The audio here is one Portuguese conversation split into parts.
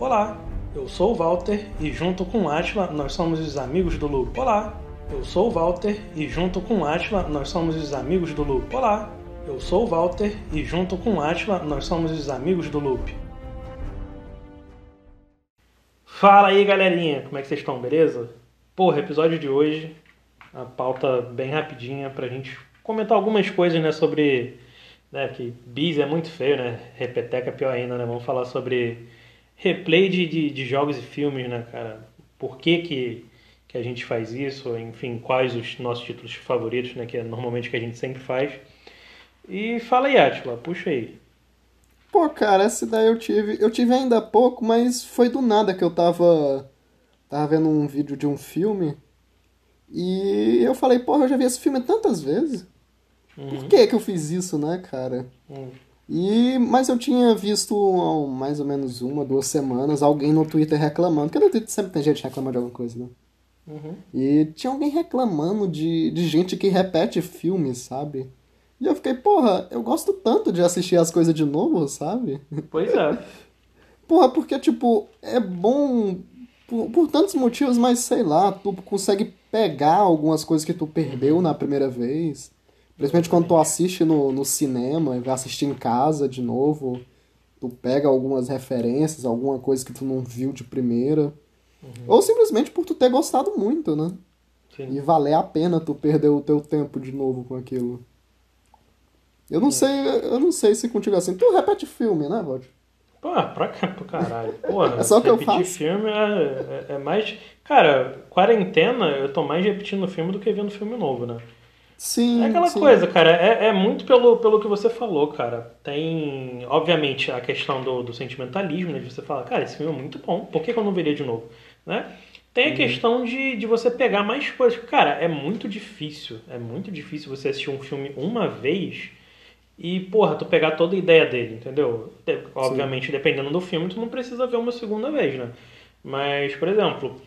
Olá, eu sou o Walter e junto com Atila nós somos os amigos do Loop. Olá, eu sou o Walter e junto com Atila nós somos os amigos do Loop. Olá, eu sou o Walter e junto com Atila nós somos os amigos do Loop. Fala aí galerinha, como é que vocês estão, beleza? Porra, episódio de hoje, a pauta bem rapidinha pra gente comentar algumas coisas, né, sobre né, que bis é muito feio, né, repeteca é pior ainda, né, vamos falar sobre replay de, de, de, jogos e filmes, né, cara, por que que, que a gente faz isso, enfim, quais os nossos títulos favoritos, né, que é normalmente que a gente sempre faz. E fala aí, Atila, puxa aí. Pô, cara, essa ideia eu tive. Eu tive ainda há pouco, mas foi do nada que eu tava. Tava vendo um vídeo de um filme. E eu falei, porra, eu já vi esse filme tantas vezes. Uhum. Por que que eu fiz isso, né, cara? Uhum. E, mas eu tinha visto há mais ou menos uma, duas semanas alguém no Twitter reclamando, porque no Twitter sempre tem gente reclamando de alguma coisa, né? Uhum. E tinha alguém reclamando de, de gente que repete filmes, sabe? E eu fiquei, porra, eu gosto tanto de assistir as coisas de novo, sabe? Pois é. porra, porque, tipo, é bom por, por, tantos motivos, mas sei lá, tu consegue pegar algumas coisas que tu perdeu na primeira vez. Principalmente quando tu assiste no, no cinema e vai assistir em casa de novo. Tu pega algumas referências, alguma coisa que tu não viu de primeira. Uhum. Ou simplesmente por tu ter gostado muito, né? Sim. E valer a pena tu perder o teu tempo de novo com aquilo. Eu não é. sei, eu não sei se contigo é assim. Tu repete filme, né, Vod? Pô, pra, pra caralho. Porra, é só o que eu faço. filme é, é, é, mais. Cara, quarentena, eu tô mais repetindo filme do que vendo filme novo, né? Sim. É aquela sim. coisa, cara. É, é muito pelo, pelo que você falou, cara. Tem, obviamente, a questão do, do sentimentalismo, né? De você falar, cara, esse filme é muito bom, por que, que eu não veria de novo? Né? Tem a uhum. questão de, de você pegar mais coisas. Cara, é muito difícil. É muito difícil você assistir um filme uma vez e, porra, tu pegar toda a ideia dele, entendeu? Obviamente, Sim. dependendo do filme, tu não precisa ver uma segunda vez, né? Mas, por exemplo,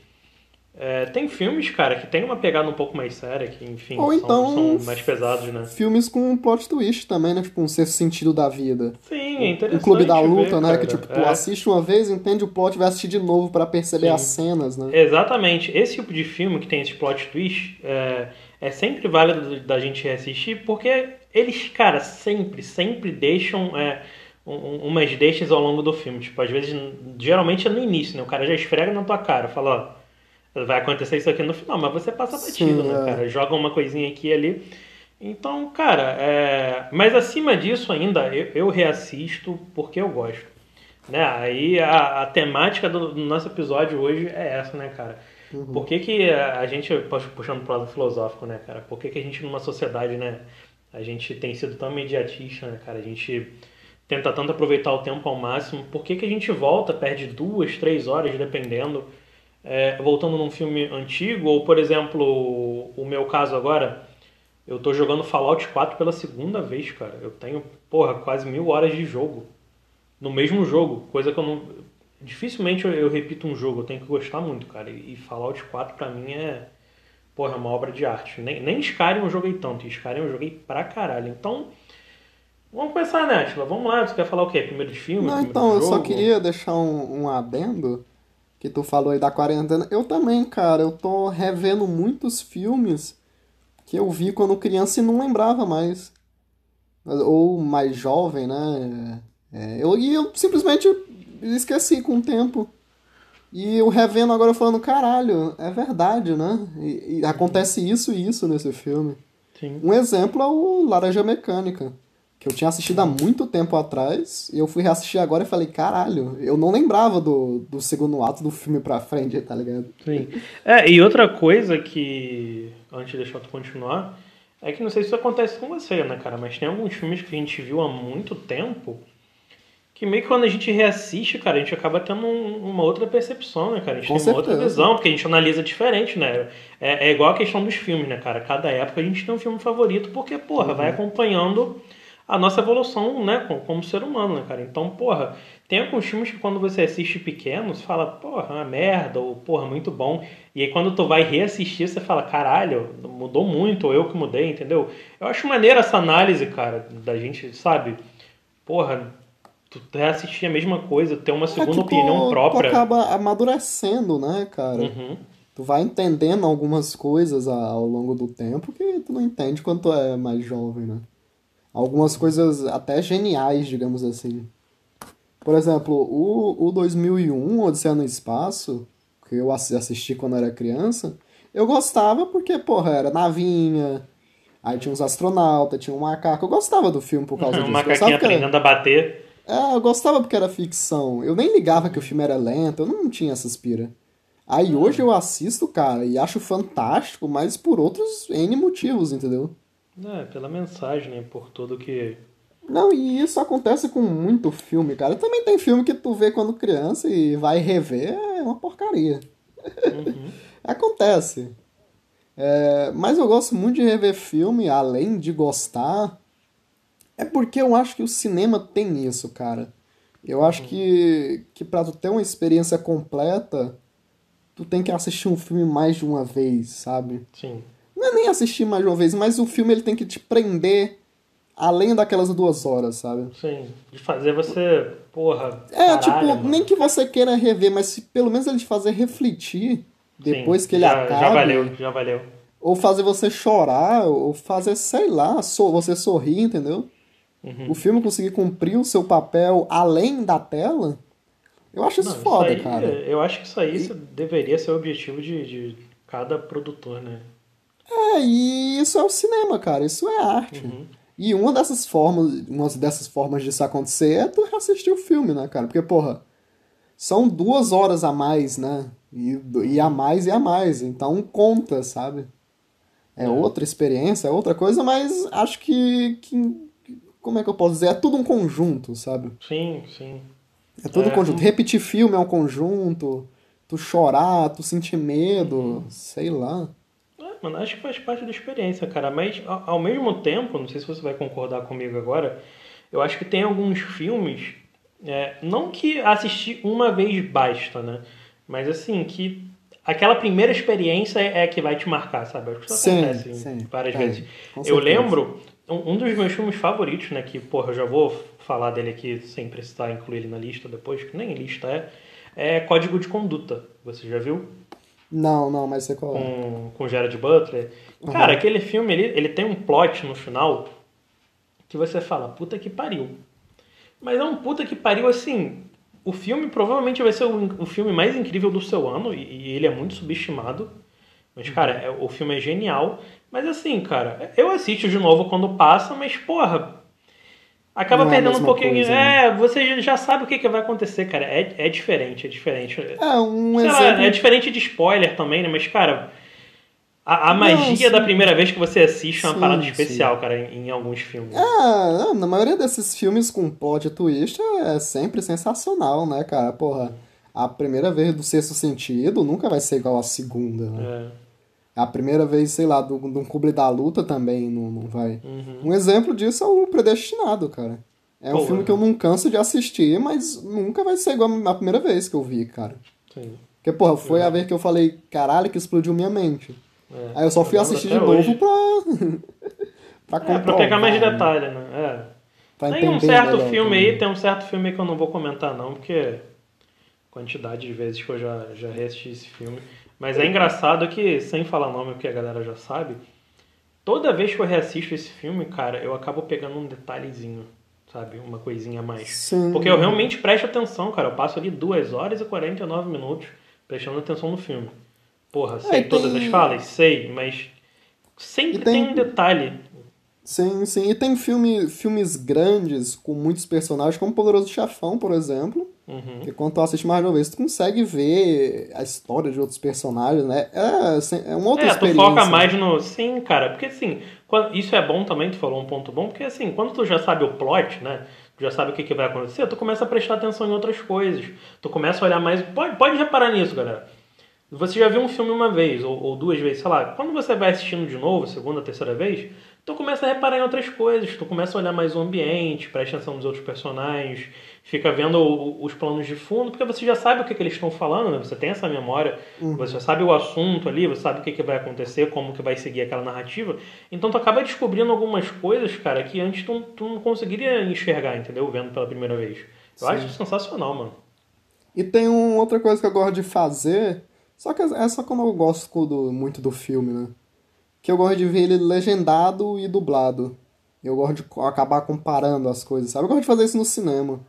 é, tem filmes, cara, que tem uma pegada um pouco mais séria, que, enfim, Ou então, são, mais pesados, né? Filmes com um plot twist também, né? Tipo, um sexto sentido da vida. Sim, é interessante. O Clube da Luta, ver, né? Cara. Que, tipo, tu é. assiste uma vez, entende o plot, vai assistir de novo para perceber Sim. as cenas, né? Exatamente. Esse tipo de filme que tem esse plot twist é, é sempre válido da gente reassistir, porque eles, cara, sempre, sempre deixam é, um, umas deixas ao longo do filme. Tipo, às vezes, geralmente é no início, né? O cara já esfrega na tua cara, fala, ó, vai acontecer isso aqui no final, mas você passa batido, Sim, né, é. cara? Joga uma coisinha aqui e ali. Então, cara, é... mas acima disso ainda, eu, eu reassisto porque eu gosto. Né? Aí a, a temática do, do nosso episódio hoje é essa, né, cara? Uhum. Por que, que a gente, puxando pro lado filosófico, né, cara? Por que, que a gente, numa sociedade, né, a gente tem sido tão imediatista, né, cara? A gente tenta tanto aproveitar o tempo ao máximo. Por que, que a gente volta, perde duas, três horas, dependendo, é, voltando num filme antigo? Ou, por exemplo, o meu caso agora, eu tô jogando Fallout 4 pela segunda vez, cara. Eu tenho, porra, quase mil horas de jogo. No mesmo jogo, coisa que eu não. Dificilmente eu, eu repito um jogo, eu tenho que gostar muito, cara. E, e Fallout 4 pra mim é porra, é uma obra de arte. Nem, nem Skyrim eu joguei tanto, Skyrim eu joguei pra caralho. Então, vamos começar, né, Atila? Vamos lá, você quer falar o quê? Primeiro de filme? Não, então, eu só queria deixar um, um adendo, que tu falou aí da quarentena. Eu também, cara, eu tô revendo muitos filmes que eu vi quando criança e não lembrava mais. Ou mais jovem, né? É, eu, e eu simplesmente esqueci com o tempo. E o revendo agora falando, caralho, é verdade, né? E, e acontece isso e isso nesse filme. Sim. Um exemplo é o Laranja Mecânica, que eu tinha assistido há muito tempo atrás, e eu fui reassistir agora e falei, caralho, eu não lembrava do, do segundo ato do filme pra frente, tá ligado? Sim. É, e outra coisa que, antes de deixar tu continuar, é que não sei se isso acontece com você, né, cara, mas tem alguns filmes que a gente viu há muito tempo que meio que quando a gente reassiste, cara, a gente acaba tendo um, uma outra percepção, né, cara? A gente Com tem certeza. uma outra visão, porque a gente analisa diferente, né? É, é, igual a questão dos filmes, né, cara? Cada época a gente tem um filme favorito, porque, porra, uhum. vai acompanhando a nossa evolução, né, como, ser humano, né, cara? Então, porra, tem alguns filmes que quando você assiste pequeno, você fala, porra, uma merda, ou porra, muito bom. E aí quando tu vai reassistir, você fala, caralho, mudou muito, ou eu que mudei, entendeu? Eu acho maneira essa análise, cara, da gente, sabe? Porra, tu reassistir a mesma coisa, ter uma É segunda tu- opinião própria. Tu acaba amadurecendo, né, cara? Uhum. Tu vai entendendo algumas coisas ao longo do tempo que tu não entende quando tu é mais jovem, né? Algumas coisas até geniais, digamos assim. Por exemplo, o, o 2001, Odisseia no Espaço, que eu assi- assisti quando era criança, eu gostava porque, porra, era navinha, aí tinha uns astronautas, tinha um macaco. Eu gostava do filme por causa Um disso. Eu macaquinho que era- aprendendo a bater. é, eu gostava porque era ficção. Eu nem ligava que o filme era lento, eu não tinha essas pira. Aí hoje eu assisto, cara, e acho fantástico, mas por outros N motivos, entendeu? É, pela mensagem, né? Por tudo que. Não, e isso acontece com muito filme, cara. Também tem filme que tu vê quando criança e vai rever, é uma porcaria. Uhum. Acontece. É, mas eu gosto muito de rever filme, além de gostar. É porque eu acho que o cinema tem isso, cara. Eu acho que, que pra tu ter uma experiência completa, tu tem que assistir um filme mais de uma vez, sabe? Sim. Não é nem assistir mais uma vez, mas o filme ele tem que te prender além daquelas duas horas, sabe? Sim. De fazer você. Porra. É, caralho, tipo, mano. nem que você queira rever, mas se pelo menos ele te fazer refletir depois Sim, que ele já, acaba. Já valeu, já valeu. Ou fazer você chorar, ou fazer, sei lá, so- você sorrir, entendeu? Uhum. O filme conseguir cumprir o seu papel além da tela, eu acho isso Não, foda, aí, cara. Eu acho que isso aí isso deveria ser o objetivo de, de cada produtor, né? É, e isso é o cinema, cara, isso é arte. Uhum. E uma dessas formas, uma dessas formas disso acontecer é tu assistir o filme, né, cara? Porque, porra, são duas horas a mais, né? E, e a mais e a mais. Então conta, sabe? É, É. outra experiência, é outra coisa, mas acho que, que. Como é que eu posso dizer? É tudo um conjunto, sabe? Sim, sim. É tudo um É. conjunto. Repetir filme é um conjunto. Tu chorar, tu sentir medo, Uhum. sei lá. É, mano, acho que faz parte da experiência, cara. Mas ao, mesmo tempo, não sei se você vai concordar comigo agora, eu acho que tem alguns filmes, é, não que assistir uma vez basta, né? Mas assim, que aquela primeira experiência é, é que vai te marcar, sabe? Acho que isso Sim, acontece sim, várias tem, vezes. com Eu lembro, um, um dos meus filmes favoritos, né? Que, porra, eu já vou falar dele aqui sem precisar incluir ele na lista depois, que nem lista é, é Código de Conduta. Você já viu? Não, não, mas você qual é? com, com Gerard Butler. Cara, aquele filme, ele, ele tem um plot no final que você fala, puta que pariu. Mas é um puta que pariu, assim... O filme provavelmente vai ser o, o filme mais incrível do seu ano, e, e ele é muito subestimado. Mas, cara, é- o filme é genial. Mas assim, cara, eu assisto de novo quando passa, mas, porra... Acaba Não é a perdendo um mesma pouquinho... coisa, né? é, você já- sabe o que, que vai acontecer, cara. É, é diferente, é diferente. É, um Sei exemplo. lá, é diferente de spoiler também, né? Mas, cara, a, a Não, magia sim. da primeira vez que você assiste é uma Sim, parada sim. especial, cara, em, em alguns filmes. Ah, na maioria desses filmes com plot twist é sempre sensacional, né, cara? Porra, a primeira vez do sexto sentido nunca vai ser igual à segunda, né? É. A primeira vez, sei lá, do, do Clube da Luta também não, não vai. Uhum. Um exemplo disso é o Predestinado, cara. É um Pô, filme que eu não canso de assistir, mas nunca vai ser igual a primeira vez que eu vi, cara. Sim. Porque, porra, foi a vez que eu falei, caralho, que explodiu minha mente. É. Aí eu só fui lembro assistir de novo hoje. pra. pra É, pra pegar mais né? detalhe, né? É. Pra Tem um certo melhor filme também. aí, tem um certo filme aí que eu não vou comentar não, porque quantidade de vezes que eu já, já reassisti esse filme. Mas é engraçado que, sem falar nome, porque a galera já sabe, toda vez que eu reassisto esse filme, cara, eu acabo pegando um detalhezinho, sabe? Uma coisinha a mais. Sim. Porque eu realmente presto atenção, cara. Eu passo ali 2 horas e 49 minutos prestando atenção no filme. Porra, sei É, tem- todas as falas? Sei, mas sempre tem- tem um detalhe. Sim, sim. E tem filme, filmes grandes com muitos personagens, como Poderoso Chefão, por exemplo. Uhum. Que quando tu assiste mais de uma vez, tu consegue ver a história de outros personagens, né? É, assim, é uma outra É, tu experiência. foca mais no. Sim, cara, porque assim, quando- isso é bom também, tu falou um ponto bom, porque assim, quando tu já sabe o plot, né? Tu já sabe o que, que vai acontecer, tu começa a prestar atenção em outras coisas. Tu começa a olhar mais. Pode, pode reparar nisso, galera. Você já viu um filme uma vez, ou, ou duas vezes, sei lá, quando você vai assistindo de novo, segunda, terceira vez, tu começa a reparar em outras coisas, tu começa a olhar mais o ambiente, presta atenção nos outros personagens, fica vendo o- os planos de fundo, porque você já sabe o que, que eles estão falando, né? Você tem essa memória, você já sabe o assunto ali, você sabe o que, que vai acontecer, como que vai seguir aquela narrativa. Então tu acaba descobrindo algumas coisas, cara, que antes tu, tu não conseguiria enxergar, entendeu? Vendo pela primeira vez. Eu Sim. acho sensacional, mano. E tem uma outra coisa que eu gosto de fazer, só que é só como eu gosto do, muito do filme, né? Que eu gosto de ver ele legendado e dublado. Eu gosto de acabar comparando as coisas, sabe? Eu gosto de fazer isso no cinema.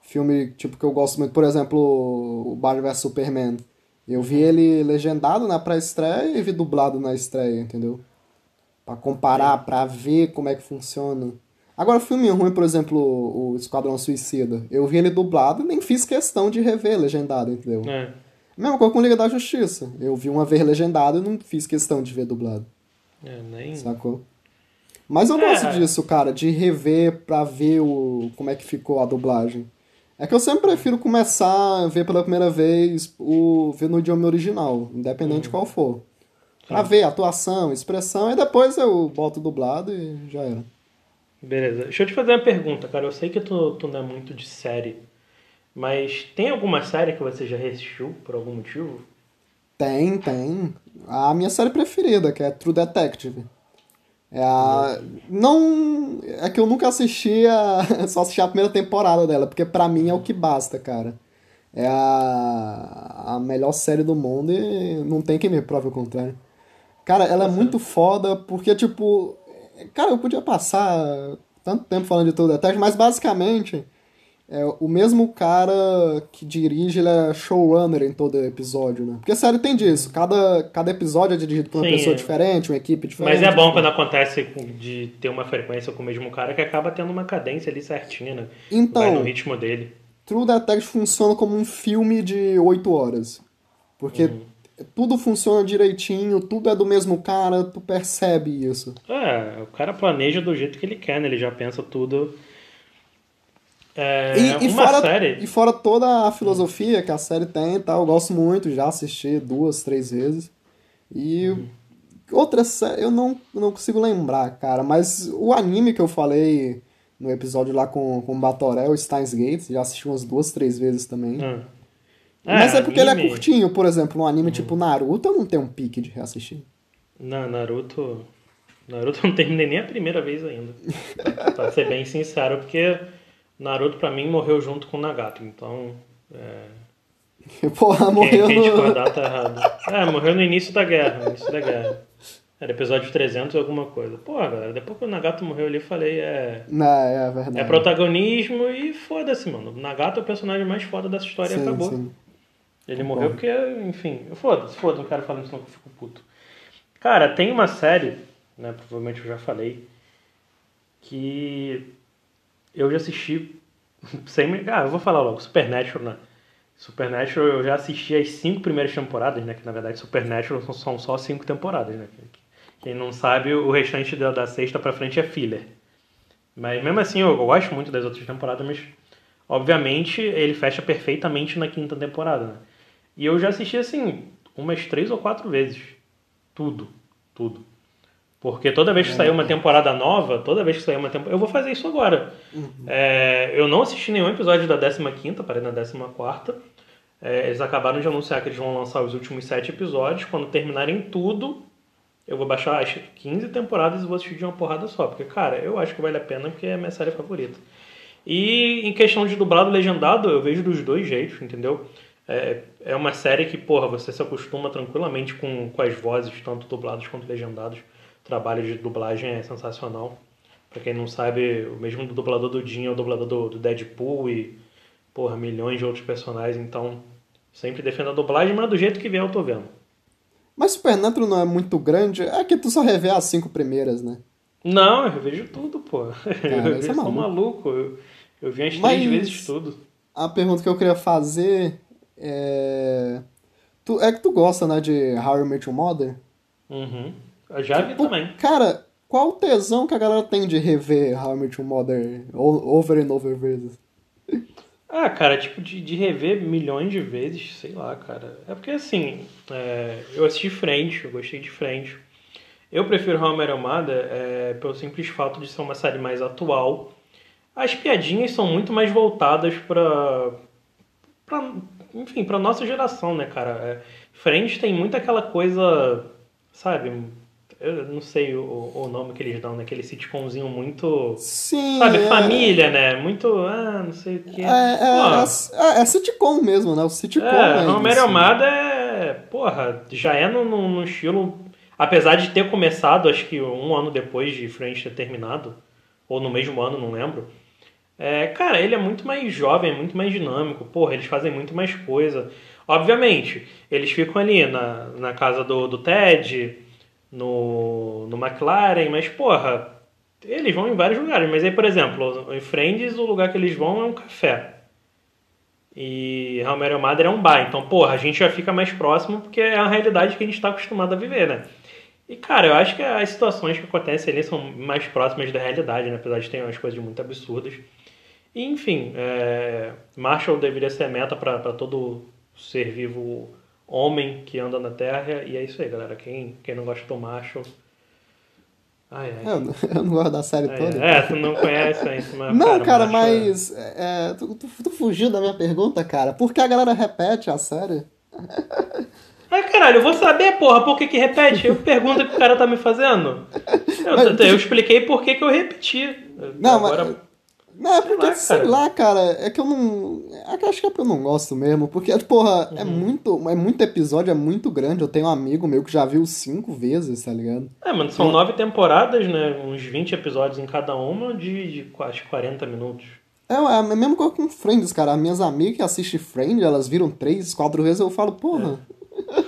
Filme, tipo, que eu gosto muito, por exemplo, o Batman vs Superman. Eu vi ele legendado na pré-estreia e vi dublado na estreia, entendeu? Pra comparar, pra ver como é que funciona. Agora, filme ruim, por exemplo, o Esquadrão Suicida. Eu vi ele dublado e nem fiz questão de rever legendado, entendeu? É. Mesma coisa com Liga da Justiça. Eu vi uma vez legendado e não fiz questão de ver dublado. É, nem... Sacou? Mas eu é. gosto disso, cara, de rever pra ver o, como é que ficou a dublagem. É que eu sempre prefiro começar a ver pela primeira vez o ver no idioma original, independente de uhum. qual for. Pra ver atuação, expressão, e depois eu boto dublado e já era. Beleza. Deixa eu te fazer uma pergunta, cara. Eu sei que tu, tu não é muito de série, mas tem alguma série que você já assistiu por algum motivo? Tem, tem. A minha série preferida, que é True Detective. É a... Não. É que eu nunca assisti a. Só assisti a primeira temporada dela, porque para mim é o que basta, cara. É a... a melhor série do mundo e não tem quem me prove o contrário. Cara, ela é muito foda porque, tipo. Cara, eu podia passar tanto tempo falando de tudo detalhe, mas basicamente é o mesmo cara que dirige, ele é showrunner em todo episódio, né? Porque a série tem disso. Cada, cada episódio é dirigido por uma Sim, pessoa é. diferente, uma equipe diferente. Mas é bom quando acontece de ter uma frequência com o mesmo cara que acaba tendo uma cadência ali certinha, né? Então, Vai no ritmo dele. True Detective funciona como um filme de 8 horas. Porque uhum. tudo funciona direitinho, tudo é do mesmo cara, tu percebe isso. É, o cara planeja do jeito que ele quer, né? Ele já pensa tudo é, e, e fora, série... e fora toda a filosofia que a série tem e tal, eu gosto muito, já assisti duas, três vezes. E uhum. outra série, eu não, não consigo lembrar, cara, mas o anime que eu falei no episódio lá com, com o Batoré, o Steins Gate, já assisti umas duas, três vezes também. Uhum. É, mas é porque anime... ele é curtinho, por exemplo, um anime uhum. tipo Naruto, eu não tenho um pique de reassistir. Não, Naruto. Naruto eu não terminei nem a primeira vez ainda. pra ser bem sincero, porque Naruto pra mim morreu junto com o Nagato, então. É... Porra, morreu quem, quem no. errada. É, morreu no início da guerra. Início da guerra. Era episódio 300 e alguma coisa. Porra, galera, depois que o Nagato morreu ali, eu falei, é. Não, é verdade. É protagonismo e foda-se, mano. O Nagato é o personagem mais foda dessa história sim, e acabou. Sim. Ele morreu porque, enfim, foda-se, foda-se, não quero falar isso, não que eu fico puto. Cara, tem uma série, né, provavelmente eu já falei, que eu já assisti sem. Ah, eu vou falar logo, Supernatural, né? Supernatural eu já assisti as cinco primeiras temporadas, né? Que na verdade Supernatural são só cinco temporadas, né? Quem não sabe, o restante da, da sexta pra frente é filler. Mas mesmo assim, eu, eu gosto muito das outras temporadas, mas obviamente ele fecha perfeitamente na quinta temporada, né? E eu já assisti assim, umas três ou quatro vezes. Tudo, tudo. Porque toda vez que sair uma temporada nova, toda vez que sair uma temporada. Eu vou fazer isso agora. Uhum. É, eu não assisti nenhum episódio da 15, parei na 14. É, eles acabaram de anunciar que eles vão lançar os últimos 7 episódios. Quando terminarem tudo, eu vou baixar as 15 temporadas e vou assistir de uma porrada só. Porque, cara, eu acho que vale a pena porque é a minha série favorita. E em questão de dublado legendado, eu vejo dos dois jeitos, entendeu? É, é uma série que, porra, você se acostuma tranquilamente com, com as vozes, tanto dubladas quanto legendadas trabalho de dublagem é sensacional. Pra quem não sabe, o mesmo do dublador do Jim é o dublador do, do Deadpool e, porra, milhões de outros personagens. Então, sempre defendo a dublagem, mas do jeito que vier eu tô vendo. Mas Supernatural não é muito grande, é que tu só revê as cinco primeiras, né? Não, eu revejo tudo, pô. Cara, eu é sou maluco. Eu, eu vi as três vezes tudo. A pergunta que eu queria fazer é... Tu, é que tu gosta, né, de How I Met Your Mother? Uhum. Eu já vi tipo, também. Cara, qual o tesão que a galera tem de rever How I Met Your Mother over and over vezes? Ah, cara, tipo, de, de rever milhões de vezes, sei lá, cara. É porque, assim, é, eu assisti frente, eu gostei de frente. Eu prefiro How I Met Your Mother é, pelo simples fato de ser uma série mais atual. As piadinhas são muito mais voltadas pra... pra enfim, pra nossa geração, né, cara? É, Friends tem muito aquela coisa, sabe Eu não sei o, o nome que eles dão, naquele sitcomzinho muito. Sim. Sabe, é- família, né? Muito. Ah, não sei o que. É, é, Pô, é, é sitcom mesmo, né? O sitcom É, é Romero é. Porra, já é no estilo. Apesar de ter começado, acho que um ano depois de Friends ter terminado, ou no mesmo ano, não lembro. É, cara, ele é muito mais jovem, é muito mais dinâmico. Porra, eles fazem muito mais coisa. Obviamente, eles ficam ali na, na casa do, do Ted, no, no McLaren, mas, porra, eles vão em vários lugares. Mas aí, por exemplo, em Friends, o lugar que eles vão é um café. E Your Mother é um bar. Então, porra, a gente já fica mais próximo porque é a realidade que a gente está acostumado a viver, né? E, cara, eu acho que as situações que acontecem ali são mais próximas da realidade, né? Apesar de ter umas coisas muito absurdas. E, enfim, é... Marshall deveria ser meta para todo ser vivo homem que anda na Terra. E é isso aí, galera. Quem, quem não gosta do Marshall... Ai, ai. Eu, não- eu não gosto da série Ai, toda. É, tu não conhece ainda, mas, Não, cara, Marshall é- mas. é, tu, tu- tu fugiu da minha pergunta, cara. Por que a galera repete a série? Ai, caralho, eu vou saber, porra, por que que repete? Eu pergunto que o cara tá me fazendo. Eu, Mas- eu expliquei por que que eu repeti. Não, Agora, mas. Não, é porque, lá, sei cara. lá, cara, é que eu não. É acho que é porque eu não gosto mesmo. Porque, porra, Uhum. é muito. É muito episódio, é muito grande. Eu tenho um amigo meu que já viu cinco vezes, tá ligado? É, mano, são nove temporadas, né? Uns 20 episódios em cada uma de, de quase 40 minutos. É, é a mesma coisa com Friends, cara. As minhas amigas que assistem Friends, elas viram três, quatro vezes, eu falo, porra.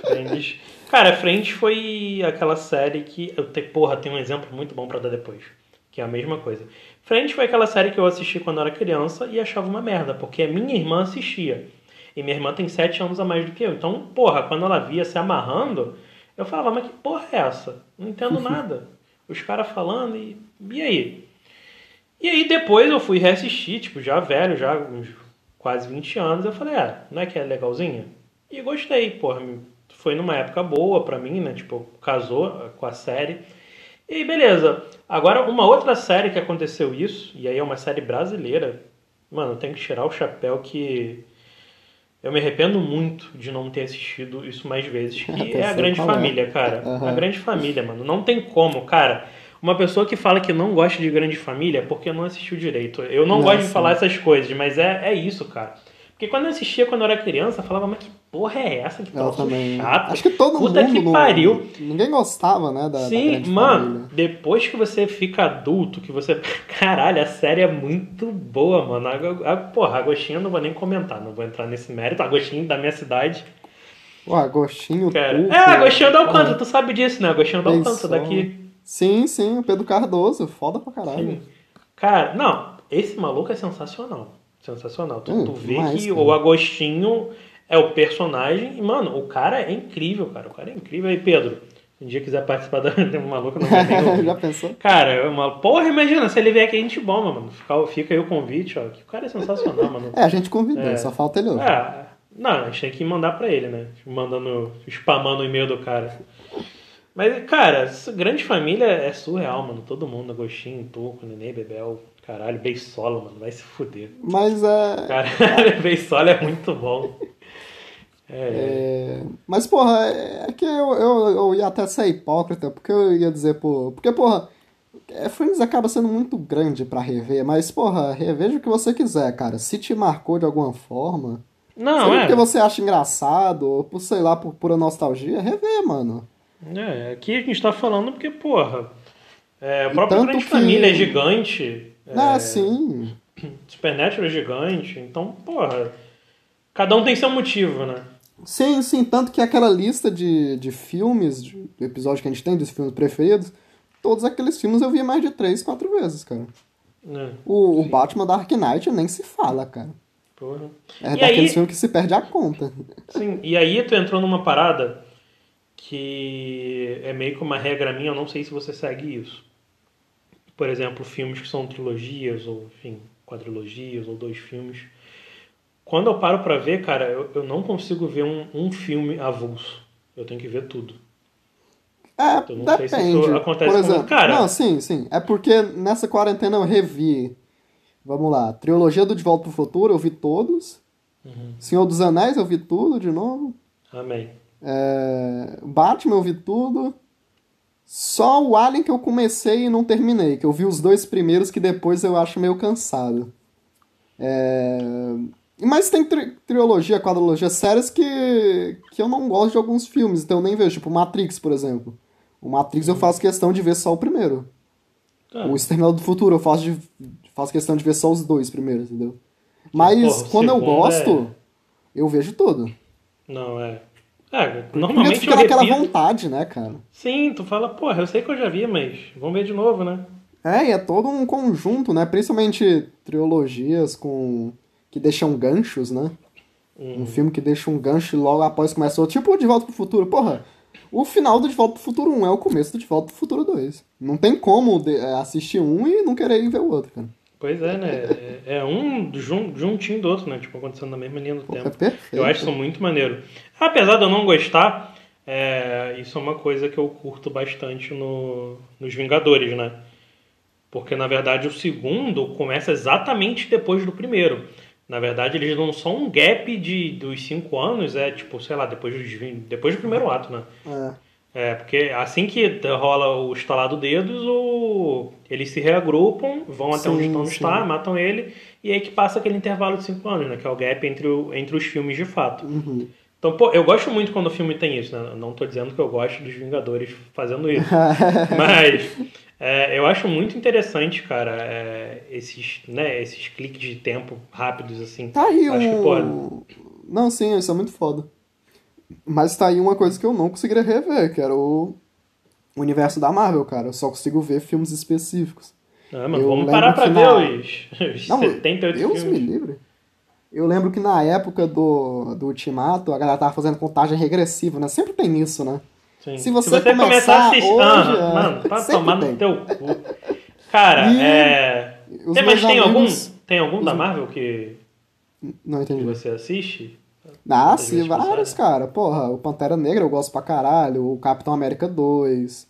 Friends. Cara, Friends foi aquela série que. Eu te, porra, tem um exemplo muito bom pra dar depois. Que é a mesma coisa. Friends foi aquela série que eu assisti quando era criança e achava uma merda, porque a minha irmã assistia. E minha irmã tem sete anos a mais do que eu. Então, porra, quando ela via se amarrando, eu falava, mas que porra é essa? Não entendo nada. Os caras falando e. E aí? E aí depois eu fui reassistir, tipo, já velho, já uns quase 20 anos, eu falei, ah, não é que é legalzinha? E gostei, porra. Foi numa época boa pra mim, né? Tipo, casou com a série. E aí, beleza. Agora, uma outra série que aconteceu isso, e aí é uma série brasileira, mano, eu tenho que tirar o chapéu que eu me arrependo muito de não ter assistido isso mais vezes, que é a Grande é. Família, cara. Aham. A Grande Família, mano. Não tem como, cara. Uma pessoa que fala que não gosta de Grande Família é porque não assistiu direito. Eu não, Não, gosto de falar essas coisas, mas é, é isso, cara. Porque quando eu assistia quando eu era criança, eu falava, mas que porra é essa? Que troço também. chato. Acho que todo Puta mundo. que não- pariu. Ninguém gostava, né? Da, da Sim, Grande mano, Família. depois que você fica adulto, que você. Caralho, a série é muito boa, mano. A, a, porra, Agostinho eu não vou nem comentar, não vou entrar nesse mérito. Agostinho da minha cidade. Pô, Agostinho Cara. É, Agostinho porra. Canto, tu sabe disso, né? Agostinho Canto Benção. daqui. Sim, sim, o Pedro Cardoso, foda pra caralho. Sim. Cara, não, esse maluco é sensacional. Sensacional. Tu, Hum, tu vê que cara. o Agostinho é o personagem. E, mano, o cara é incrível, cara. O cara é incrível. Aí, Pedro, se um dia quiser participar da. Tem um maluco não ouvir. Já pensou? Cara, é uma. Porra, imagina, se ele vier aqui, a gente bomba, mano. Fica, fica aí o convite, ó. Que o cara é sensacional, mano. É, a gente convidou, É. só falta ele hoje. É, não, a gente tem que mandar pra ele, né? Mandando, spamando o e-mail do cara. Mas, cara, grande família é surreal, mano. Todo mundo, Agostinho, Tuco, Nenê, Bebel, caralho, Beisola, mano, vai se fuder. Mas é. Caralho, Beisola é muito bom. É, é, Mas, porra, é que eu, eu, eu ia até ser hipócrita, porque eu ia dizer, pô. Porque, porra, é, Friends acaba sendo muito grande pra rever, mas, porra, reveja o que você quiser, cara. Se te marcou de alguma forma. Não, é. porque você acha engraçado, ou por, sei lá, por pura nostalgia, rever, mano. É, aqui a gente tá falando porque, porra, é, o próprio Grande que- Família é gigante. Ah, sim. Supernatural é gigante. Então, porra, cada um tem seu motivo, né? Sim, sim, tanto que aquela lista de, de filmes, de episódios que a gente tem, dos filmes preferidos, todos aqueles filmes eu vi mais de três, quatro vezes, cara. É, O, o Batman Dark Knight nem se fala, cara. porra. É E daqueles aí- filmes que se perde a conta. Sim, e aí tu entrou numa parada que é meio que uma regra minha, eu não sei se você segue isso. Por exemplo, filmes que são trilogias, ou enfim, quadrilogias, ou dois filmes. Quando eu paro pra ver, cara, eu, eu não consigo ver um, um filme avulso. Eu tenho que ver tudo. É, Eu não sei se depende. isso acontece Por com- exemplo, cara- não, sim, sim. É porque nessa quarentena eu revi, vamos lá, trilogia do De Volta pro Futuro, eu vi todos. Uhum. Senhor dos Anéis, eu vi tudo de novo. Amém. É, Batman, eu vi tudo. Só o Alien que eu comecei e não terminei, que eu vi os dois primeiros que depois eu acho meio cansado. É... Mas tem tri trilogia, quadrologia, séries que, que eu não gosto de alguns filmes, então eu nem vejo. Tipo, Matrix, por exemplo. O Matrix eu faço questão de ver só o primeiro. Ah, O Exterminador do Futuro eu faço, de, faço questão de ver só os dois primeiros, entendeu? Mas porra, quando eu segundo gosto, eu vejo tudo. Não, é. É, normalmente fica eu naquela repito. vontade, né, cara? Sim, tu fala, porra, eu sei que eu já vi, mas vamos ver de novo, né? É, e é todo um conjunto, né? Principalmente trilogias com que deixam ganchos, né? Um filme que deixa um gancho e logo após começa outro. Tipo o De Volta pro Futuro. Porra, o final do De Volta pro Futuro 1 é o começo do De Volta pro Futuro 2. Não tem como é, assistir um e não querer ir ver o outro, cara. Pois é, né? É, é um jun- juntinho do outro, né? Tipo, acontecendo na mesma linha do Porra, é tempo. perfeito. Eu acho isso muito maneiro. Apesar de eu não gostar, é, isso é uma coisa que eu curto bastante no, nos Vingadores, né? Porque, na verdade, o segundo começa exatamente depois do primeiro. Na verdade, eles dão só um gap de, dos cinco anos, é tipo, sei lá, depois, 20 depois do primeiro ato, né? É. É, porque assim que rola o estalar do dedos, o... eles se reagrupam, vão até Sim, onde sim. está, matam ele, e aí que passa aquele intervalo de cinco anos, né? Que é o gap entre, o- entre os filmes de fato. Uhum. Então, pô, eu gosto muito quando o filme tem isso, né? Não tô dizendo que eu gosto dos Vingadores fazendo isso. Mas é, eu acho muito interessante, cara, é, esses, né, esses cliques de tempo rápidos, assim. Tá aí Acho que, um. pô, Não, sim, isso é muito foda. Mas tá aí uma coisa que eu não conseguiria rever, que era o universo da Marvel, cara. Eu só consigo ver filmes específicos. Ah, mano, Eu vamos parar que pra na- ver os, os Não, 78 Deus filmes. me livre. Eu lembro que na época do, do Ultimato, a galera tava fazendo contagem regressiva, né? Sempre tem isso, né? Sim. Se você começar começar a assistir. hoje, Ah, é, mano, tem. no teu cu. Cara, E é. Tem, mas tem amigos- algum? Tem algum da Marvel que, Não que entendi. você assiste? Ah, sim, vários, cara. Porra, o Pantera Negra eu gosto pra caralho, o Capitão América 2,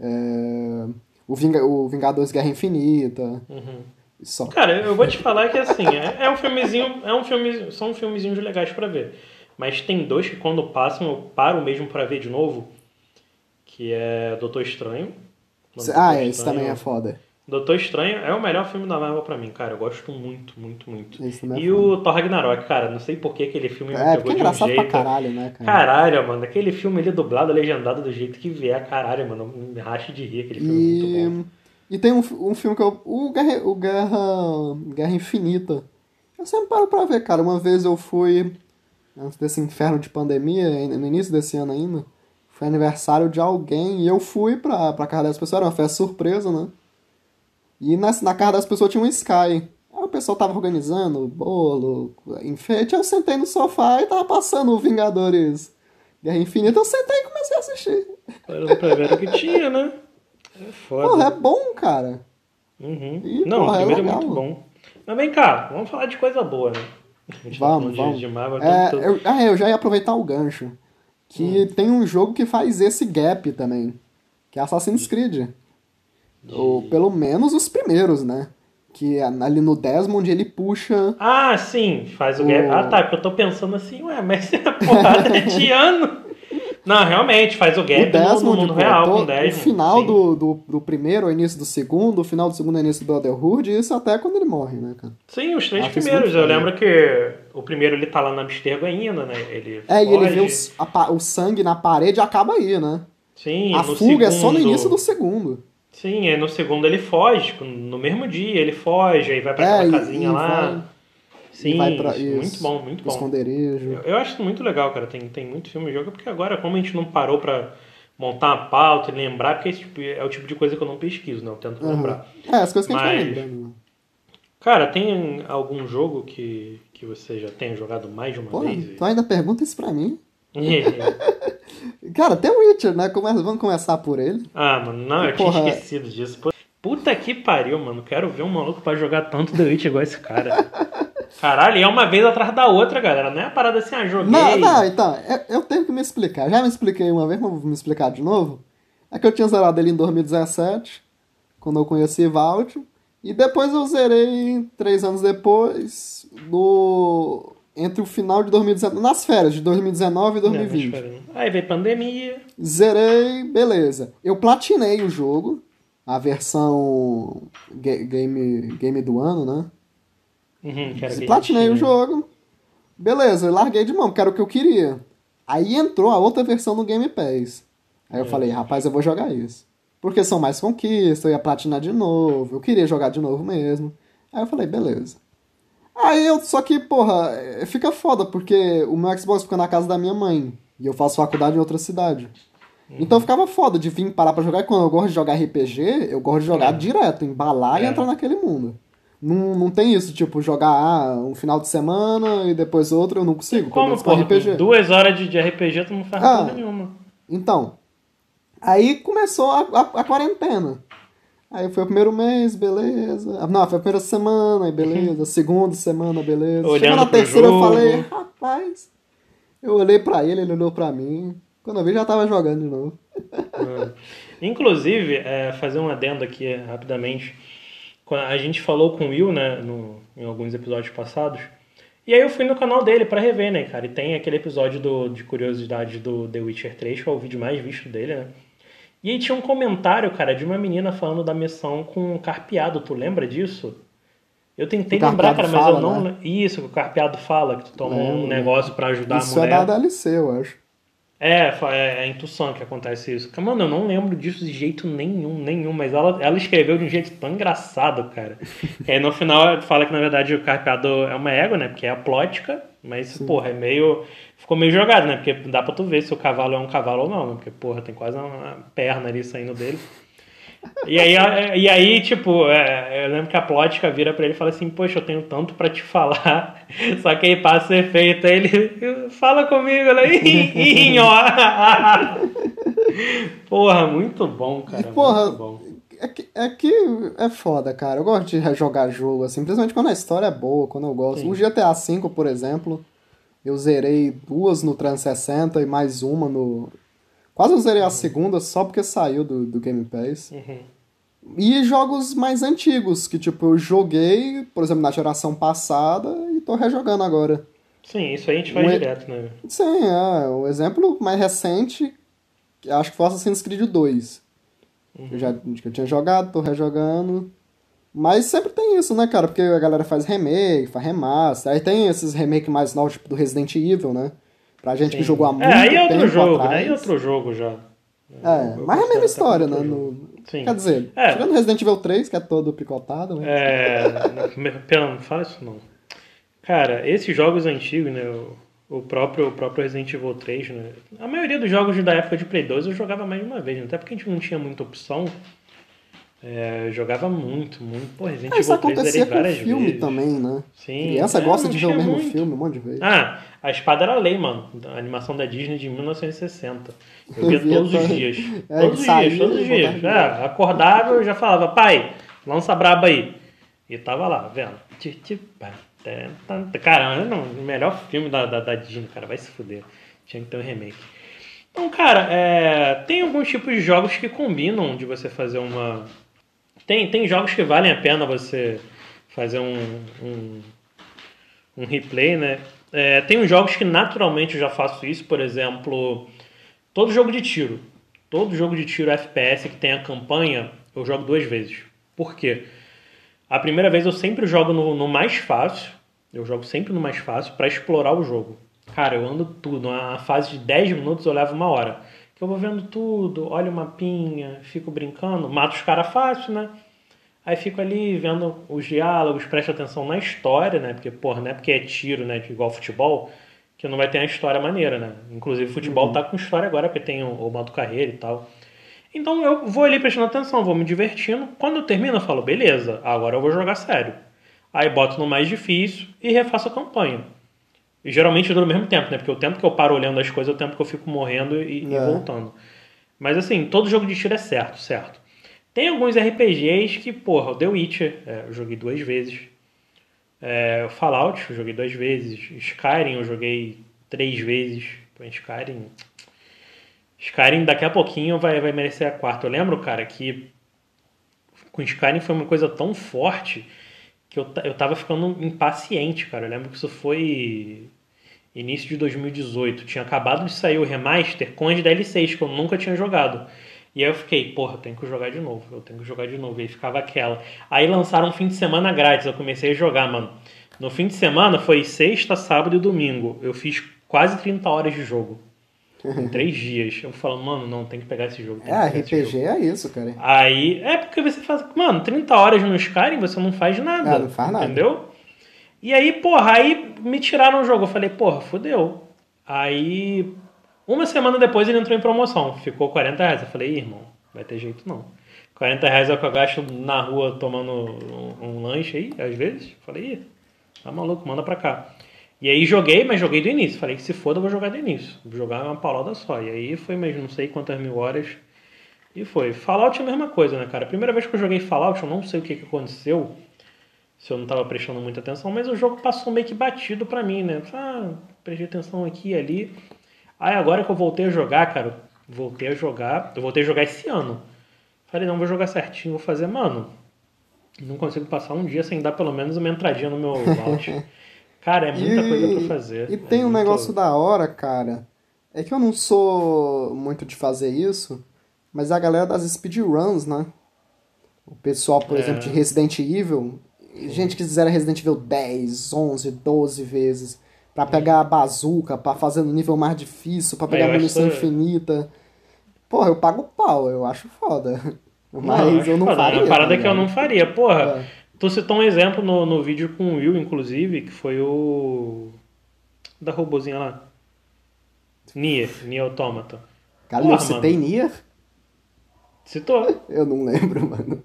é, o, Vinga, o Vingadores Guerra Infinita, Uhum. só. Cara, eu vou te falar que assim, é, é um filmezinho, é um filme, são filmezinhos legais pra ver. Mas tem dois que quando passam eu paro mesmo pra ver de novo, que é Doutor Estranho. Ah, Doutor é, esse Estranho- também é foda. Doutor Estranho é o melhor filme da Marvel pra mim, cara. Eu gosto muito, muito, muito. É E o Thor Ragnarok, cara, não sei por que aquele filme me É, pegou porque é de um engraçado pra jeito. caralho, né, cara? Caralho, mano, aquele filme ali dublado, legendado do jeito que vier, caralho, mano, me racha de rir, aquele filme é muito bom. E, e tem um, um filme que eu. O Guerra, o Guerra, Guerra Infinita. Eu sempre paro pra ver, cara. Uma vez eu fui. Antes desse inferno de pandemia, no início desse ano ainda. Foi aniversário de alguém e eu fui pra, pra casa das pessoas. Era uma festa surpresa, né? E na, na casa das pessoas tinha um Sky. Aí o pessoal tava organizando bolo, enfeite. Eu sentei no sofá e tava passando o Vingadores Guerra Infinita. Eu sentei e comecei a assistir. Ver o que tinha, né? É foda. Porra, é bom, cara. Uhum. Ih, Não, porra, o é primeiro é, legal. muito bom. Mas vem cá, vamos falar de coisa boa, né? A gente tá Vamos, falando de- vamos. De Marvel, É, eu, ah, eu já ia aproveitar o gancho. Que Hum. tem um jogo que faz esse gap também. Que é Assassin's Creed. Ou pelo menos os primeiros, né? Que é ali no Desmond ele puxa. Ah, sim, faz o O- gap. Ah, tá, porque eu tô pensando assim, ué, mas é porrada de ano. Não, realmente, faz o o gap no- no, Desmond, mundo pô, real to- com o o Desmond. final sim. do, do, do primeiro, o início do segundo, o final do segundo é o início do Brotherhood, e isso até quando ele morre, né, cara? Sim, os três Acho primeiros. Eu lembro que o primeiro ele tá lá na Abstergo ainda, né? Ele É, e ele vê foge. os- a o sangue na parede e acaba aí, né? Sim, a fuga é só no segundo- início do segundo. Sim, aí no segundo ele foge, tipo, no mesmo dia ele foge, aí vai pra É, aquela casinha e lá. vai- Sim, vai pra isso, muito bom, muito o bom. esconderijo. Eu, eu acho muito legal, cara. Tem, tem muito filme e jogo, porque agora, como a gente não parou pra montar uma pauta e lembrar, porque esse tipo- é o tipo de coisa que eu não pesquiso, né? Eu tento Aham. lembrar. É, as coisas que a gente vai Mas- lembrando. né? Cara, tem algum jogo que, que você já tenha jogado mais de uma Pô, vez? tu ainda pergunta isso pra mim? Cara, tem o Witcher, né? Come- Vamos começar por ele. ah, mano, não, eu Porra. tinha esquecido disso. Puta que pariu, mano. Quero ver um maluco pra jogar tanto The Witch igual esse cara. Caralho, é uma vez atrás da outra, galera. Não é a parada assim, ah, joguei. Não, não, então, eu, tenho que me explicar. Já me expliquei uma vez, mas vou me explicar de novo. É que eu tinha zerado ele em 2017, quando eu conheci Valtio. E depois eu zerei três anos depois no, entre o final de 2019, nas férias de 2019 e 2020. É, Aí veio pandemia. Zerei, beleza. Eu platinei o jogo, a versão ga- game, game do ano, né? Uhum, Platinei o jogo. Beleza, eu larguei de mão, porque era o que eu queria. Aí entrou a outra versão no Game Pass. Aí eu É. falei, rapaz, eu vou jogar isso. Porque são mais conquistas, eu ia platinar de novo, eu queria jogar de novo mesmo. Aí eu falei, beleza. Aí eu, só que, porra, é, fica foda, porque o meu Xbox fica na casa da minha mãe. E eu faço faculdade em outra cidade. Uhum. Então ficava foda de vir parar pra jogar. E quando eu gosto de jogar RPG, eu gosto de jogar É. direto, embalar e É. entrar naquele mundo. Não, não tem isso, tipo, jogar ah, um final de semana e depois outro, eu não consigo. Como, com RPG. Duas horas de, de RPG tu não faz Ah. porra nenhuma. Então, aí começou a, a, a quarentena. Aí foi o primeiro mês, beleza. Ah, Não, foi a primeira semana, beleza. Segunda semana, beleza. Olhando Chegou na terceira eu jogo. falei, rapaz. Eu olhei pra ele, ele olhou pra mim. Quando eu vi, já tava jogando de novo. Hum. Inclusive, é, fazer um adendo aqui é, rapidamente. A gente falou com o Will, né, no, em alguns episódios passados. E aí eu fui no canal dele pra rever, né, cara? E tem aquele episódio do, de curiosidade do The Witcher 3, que é o vídeo mais visto dele, né? E aí tinha um comentário, cara, de uma menina falando da missão com um carpeado. Tu lembra disso? Eu tentei O lembrar, cara, mas eu fala, não. né? Isso, que o carpeado fala, que tu toma um Lembro. negócio pra ajudar Isso a é mulher. da DLC, eu acho. É, fa- é a intuição que acontece isso. Mano, eu não lembro disso de jeito nenhum, nenhum, mas ela, ela escreveu de um jeito tão engraçado, cara. e aí no final fala que na verdade o carpeado é uma égua, né? Porque é a plótica, mas, porra, é meio. Ficou meio jogado, né? Porque dá pra tu ver se o cavalo é um cavalo ou não, né? Porque, porra, tem quase uma perna ali saindo dele. E aí, e aí, tipo, é, eu lembro que a plótica vira pra ele e fala assim, poxa, eu tenho tanto pra te falar, só que aí passa o efeito, aí ele fala comigo, ela, "Ih, ih. Porra, muito bom, cara, E, porra, bom. É que, é que é foda, cara. Eu gosto de rejogar jogo, assim, principalmente quando a história é boa, quando eu gosto. Sim. O GTA V, por exemplo, eu zerei duas no 360 e mais uma no. Quase eu zerei a segunda só porque saiu do, do Game Pass. Uhum. E jogos mais antigos, que tipo, eu joguei, por exemplo, na geração passada e tô rejogando agora. Sim, isso aí a gente faz Um direto, né? Sim, é. O exemplo mais recente, acho que foi Assassin's Creed 2. Uhum. Eu já que eu tinha jogado, tô rejogando. Mas sempre tem isso, né, cara? Porque a galera faz remake, faz remaster. Aí tem esses remake mais novos, tipo do Resident Evil, né? Pra gente que Sim. jogou há muito É, aí é outro jogo, atrás. né? Aí é outro jogo já. É, mas é a mesma história, né? No... Sim. Quer dizer, É. tirando Resident Evil 3, que é todo picotado, né? É. Pena, não fala isso não. Cara, esses jogos antigos, né? O o próprio, o próprio Resident Evil 3, né? A maioria dos jogos da época de Play 2 eu jogava mais de uma vez, né? Até porque a gente não tinha muita opção. É, eu jogava muito, muito. Pô, Resident isso Evil 3 eu zerei acontecia com várias filme vezes. também, né? Sim. Criança É, gosta de ver o mesmo muito. filme um monte de vezes. Ah, a espada era lei, mano. A animação da Disney de 1960. Eu Eu via via todos os dias. É, todos os dias, todos os dias. É, acordava eu já falava, pai, lança braba aí. E tava lá, vendo. Cara, não, o melhor filme da, da, da Disney, cara, vai se fuder. Tinha que ter um remake. Então, cara, é, tem alguns tipos de jogos que combinam de você fazer uma. Tem, tem jogos que valem a pena você fazer um, um, um replay, né? É, tem uns jogos que naturalmente eu já faço isso, por exemplo, todo jogo de tiro. Todo jogo de tiro FPS que tem a campanha, eu jogo duas vezes. Por quê? A primeira vez eu sempre jogo no, no mais fácil, eu jogo sempre no mais fácil para explorar o jogo. Cara, eu ando tudo. Na fase de 10 minutos eu levo uma hora. Que eu vou vendo tudo, olho o mapinha, fico brincando, mato os caras fácil, né? Aí fico ali vendo os diálogos, presto atenção na história, né? Porque, porra, não é porque é tiro, né? Igual futebol, que não vai ter uma história maneira, né? Inclusive, futebol tá com história agora, porque tem o, o modo carreira e tal. Então eu vou ali prestando atenção, vou me divertindo. Quando eu termino, eu falo, beleza, agora eu vou jogar sério. Aí boto no mais difícil e refaço a campanha. E geralmente dura o mesmo tempo, né? Porque o tempo que eu paro olhando as coisas é o tempo que eu fico morrendo e, e É. voltando. Mas assim, todo jogo de tiro é certo, certo. Tem alguns RPGs que, porra, o The Witcher, é, eu joguei duas vezes. É, Fallout, eu joguei duas vezes. Skyrim, eu joguei três vezes. Skyrim. Skyrim, daqui a pouquinho, vai, vai merecer a quarta. Eu lembro, cara, que com Skyrim foi uma coisa tão forte que que eu, eu tava ficando impaciente, cara. Eu lembro que isso foi início de 2018. Tinha acabado de sair o remaster com as DLCs que eu nunca tinha jogado. E aí eu fiquei, porra, eu tenho que jogar de novo, eu tenho que jogar de novo. E aí ficava aquela. Aí lançaram um fim de semana grátis, eu comecei a jogar, mano. No fim de semana foi sexta, sábado e domingo. Eu fiz quase 30 horas de jogo. Em três dias. Eu falo, mano, não, tem que pegar esse jogo. É, RPG é isso, cara. Aí, é porque você faz. Mano, 30 horas no Skyrim você não faz nada. Ah, não faz nada. Entendeu? E aí, porra, aí me tiraram o jogo. Eu falei, porra, fodeu. Aí, uma semana depois ele entrou em promoção. Ficou 40 reais. Eu falei, irmão, vai ter jeito não. 40 reais é o que eu gasto na rua tomando um, um lanche aí, às vezes. Eu falei, tá maluco, manda pra cá. E aí joguei, mas joguei do início. Falei que se foda, eu vou jogar do início. Vou jogar uma paulada só. E aí foi mais não sei quantas mil horas. E foi. Fallout é a mesma coisa, né, cara? Primeira vez que eu joguei Fallout, eu não sei o que, que aconteceu. Se eu não tava prestando muita atenção, mas o jogo passou meio que batido pra mim, né? Ah, prestei atenção aqui e ali. Aí agora que eu voltei a jogar, cara, voltei a jogar. Eu voltei a jogar esse ano. Falei, não, vou jogar certinho, vou fazer, mano. Não consigo passar um dia sem dar pelo menos uma entradinha no meu Vault. Cara, é muita E- coisa pra fazer. E tem é um muito- negócio da hora, cara. É que eu não sou muito de fazer isso, mas a galera das speedruns, né? O pessoal, por É. exemplo, de Resident Evil, gente que zera Resident Evil 10, 11, 12 vezes, pra pegar a bazuca, pra fazer no nível mais difícil, pra É, pegar eu acho munição infinita. Porra, eu pago pau, eu acho foda. Mas acho eu não foda, faria. É uma parada tá que eu não faria. Porra, É. tu citou um exemplo no, no vídeo com o Will, inclusive, que foi o. Da robozinha lá. Nier, Nier Automata. Galera, eu Porra, citei mano. Nier? Citou. Eu não lembro, mano.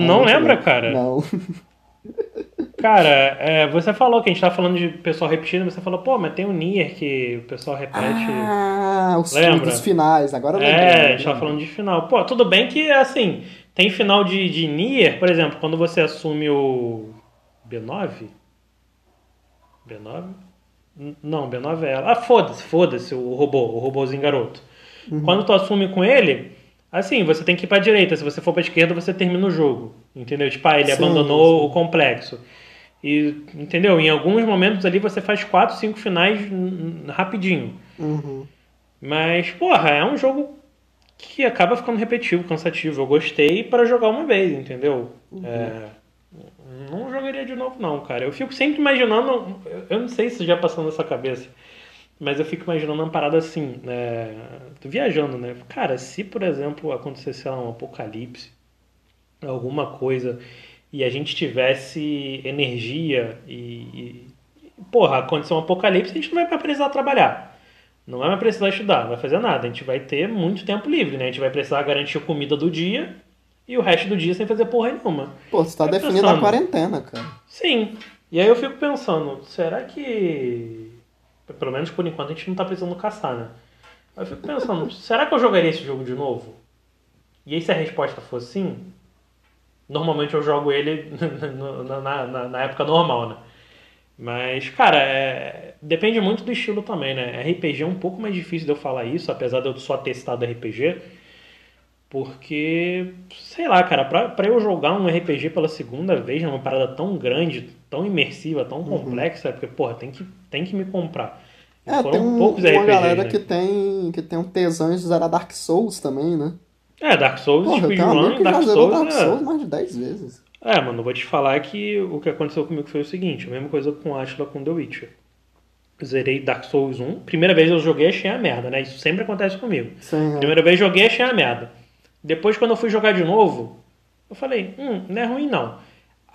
Tu não Eu lembra, lembro. cara? Não. Cara, é, você falou que a gente tava falando de pessoal repetindo, você falou, pô, mas tem o Nier que o pessoal repete. Ah, os Lembra? dos finais, agora eu lembrei. É, a gente lembro. tava falando de final. Pô, tudo bem que, assim, tem final de, de Nier, por exemplo, quando você assume o B9? B9? N- Não, B9 é ela. Ah, foda-se, foda-se o robô, o robôzinho garoto. Quando tu assume com ele, assim, você tem que ir pra direita. Se você for pra esquerda, você termina o jogo. Entendeu? Tipo, ah, ele Sim, abandonou sim. o complexo. E, entendeu? Em alguns momentos ali você faz 4, 5 finais rapidinho. Uhum. Mas, porra, é um jogo que acaba ficando repetitivo, cansativo. Eu gostei para jogar uma vez, entendeu? É, não jogaria de novo, não, cara. Eu fico sempre imaginando. eu- Eu não sei se já passou na sua cabeça, mas eu fico imaginando uma parada assim. É, tô viajando, né? Cara, se por exemplo acontecesse sei lá, um apocalipse, alguma coisa, e a gente tivesse energia e. e porra, aconteceu um apocalipse, a gente não vai precisar trabalhar. Não vai mais precisar estudar, não vai fazer nada. A gente vai ter muito tempo livre, né? A gente vai precisar garantir a comida do dia e o resto do dia sem fazer porra nenhuma. Pô, você tá Tá definindo pensando. a quarentena, cara. Sim. E aí eu fico pensando, será que. Pelo menos por enquanto a gente não tá precisando caçar, né? Aí eu fico pensando, será que eu jogaria esse jogo de novo? E aí se a resposta for sim, normalmente eu jogo ele na, na- na- época normal, né? Mas, cara, é- depende muito do estilo também, né? RPG é um pouco mais difícil de eu falar isso, apesar de eu só ter testado RPG. Porque, sei lá, cara, pra, pra eu jogar um RPG pela segunda vez numa parada tão grande, tão imersiva, tão complexa, é porque, porra, tem que, tem que me comprar. É, foram tem um- poucos uma RPGs, galera né? que tem que tem um tesão em zerar Dark Souls também, né? É, Dark Souls, Porra, eu tenho um amigo speedrun, que já Dark zerou Souls, Dark é... Souls mais de 10 vezes. É, mano, vou te falar que o que aconteceu comigo foi o seguinte, a mesma coisa com Atila com The Witcher. Zerei Dark Souls 1, primeira vez eu joguei achei a merda, né? Isso sempre acontece comigo. Sim, é. Primeira vez joguei achei a merda. Depois quando eu fui jogar de novo, eu falei, hum, não é ruim não.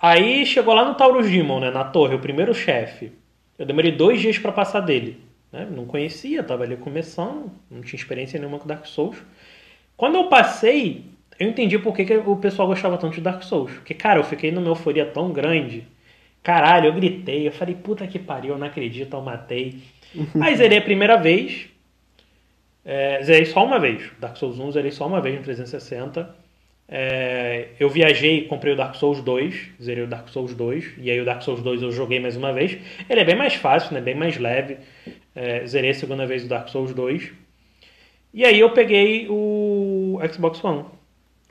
Aí chegou lá no Taurus Demon, né, na torre, o primeiro chefe. Eu demorei dois dias pra passar dele. Né? Não conhecia, tava ali começando, não tinha experiência nenhuma com Dark Souls. Quando eu passei, eu entendi por que, que o pessoal gostava tanto de Dark Souls. Porque, cara, eu fiquei numa euforia tão grande. Caralho, eu gritei, eu falei, puta que pariu, eu não acredito, eu matei. Aí zerei a primeira vez. É, zerei só uma vez. Dark Souls 1 zerei só uma vez no 360. É, eu viajei e comprei o Dark Souls 2. Zerei o Dark Souls 2. E aí o Dark Souls 2 eu joguei mais uma vez. Ele é bem mais fácil, né? Bem mais leve. É, zerei a segunda vez o Dark Souls 2. E aí eu peguei o Xbox One.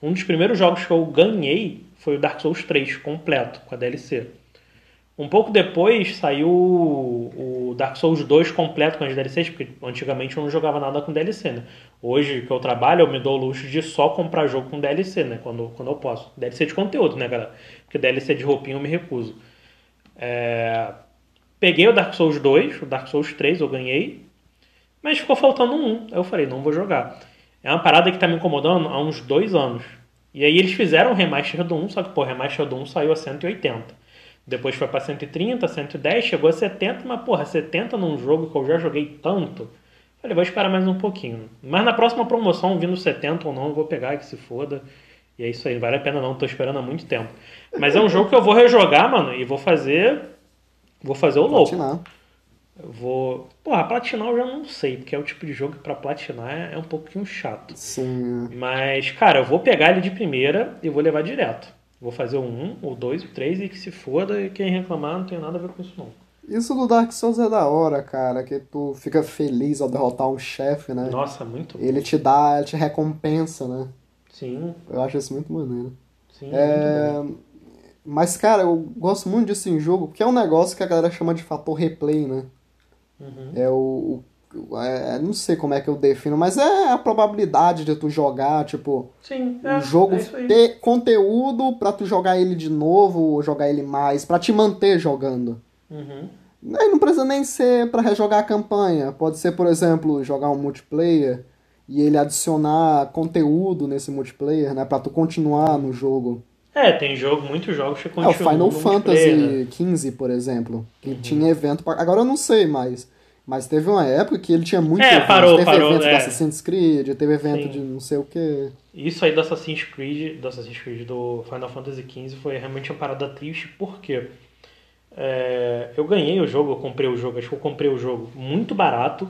Um dos primeiros jogos que eu ganhei foi o Dark Souls 3 completo, com a DLC. Um pouco depois saiu o Dark Souls 2 completo com as DLCs, porque antigamente eu não jogava nada com DLC, né? Hoje que eu trabalho, eu me dou o luxo de só comprar jogo com DLC, né? Quando, quando eu posso. DLC de conteúdo, né, galera? Porque DLC de roupinha eu me recuso. É... Peguei o Dark Souls 2, o Dark Souls 3 eu ganhei, mas ficou faltando um. Eu falei, não vou jogar. É uma parada que tá me incomodando há uns dois anos. E aí eles fizeram o remaster do 1, só que pô, o remaster do 1 saiu a 180. Depois foi para 130, 110, chegou a 70, mas porra, 70 num jogo que eu já joguei tanto. Falei, vou esperar mais um pouquinho. Mas na próxima promoção, vindo 70 ou não, eu vou pegar que se foda. E é isso aí, vale a pena não, tô esperando há muito tempo. Mas é um jogo que eu vou rejogar, mano, e vou fazer. Vou fazer o louco. Platinar. Eu vou. Porra, platinar eu já não sei, porque é o tipo de jogo que pra platinar é, é um pouquinho chato. Sim. Mas, cara, eu vou pegar ele de primeira e vou levar direto. Vou fazer o 1, o 2 o 3 e que se foda e quem reclamar não tem nada a ver com isso não. Isso do Dark Souls é da hora, cara, que tu fica feliz ao derrotar um chefe, né? Nossa, muito bom. Ele te dá, ele te recompensa, né? Sim. Eu acho isso muito maneiro. Sim, é... muito. Mas, cara, eu gosto muito disso em jogo, porque é um negócio que a galera chama de fator replay, né? Uhum. É o, é, não sei como é que eu defino, mas é a probabilidade de tu jogar, tipo, Sim, é, o jogo é ter conteúdo para tu jogar ele de novo, ou jogar ele mais, para te manter jogando. Uhum. Não precisa nem ser para rejogar a campanha, pode ser, por exemplo, jogar um multiplayer e ele adicionar conteúdo nesse multiplayer, né, para tu continuar no jogo. É, tem jogo, muitos jogos que continuam. É, o Final Fantasy XV, por exemplo, que uhum. tinha evento, pra... agora eu não sei mais mas teve uma época que ele tinha muito é, evento. Parou, teve parou, evento é. do Assassin's Creed, teve evento Sim. de não sei o que. Isso aí do Assassin's Creed, do Assassin's Creed do Final Fantasy XV foi realmente uma parada triste, porque é, eu ganhei o jogo, eu comprei o jogo, acho que eu comprei o jogo muito barato.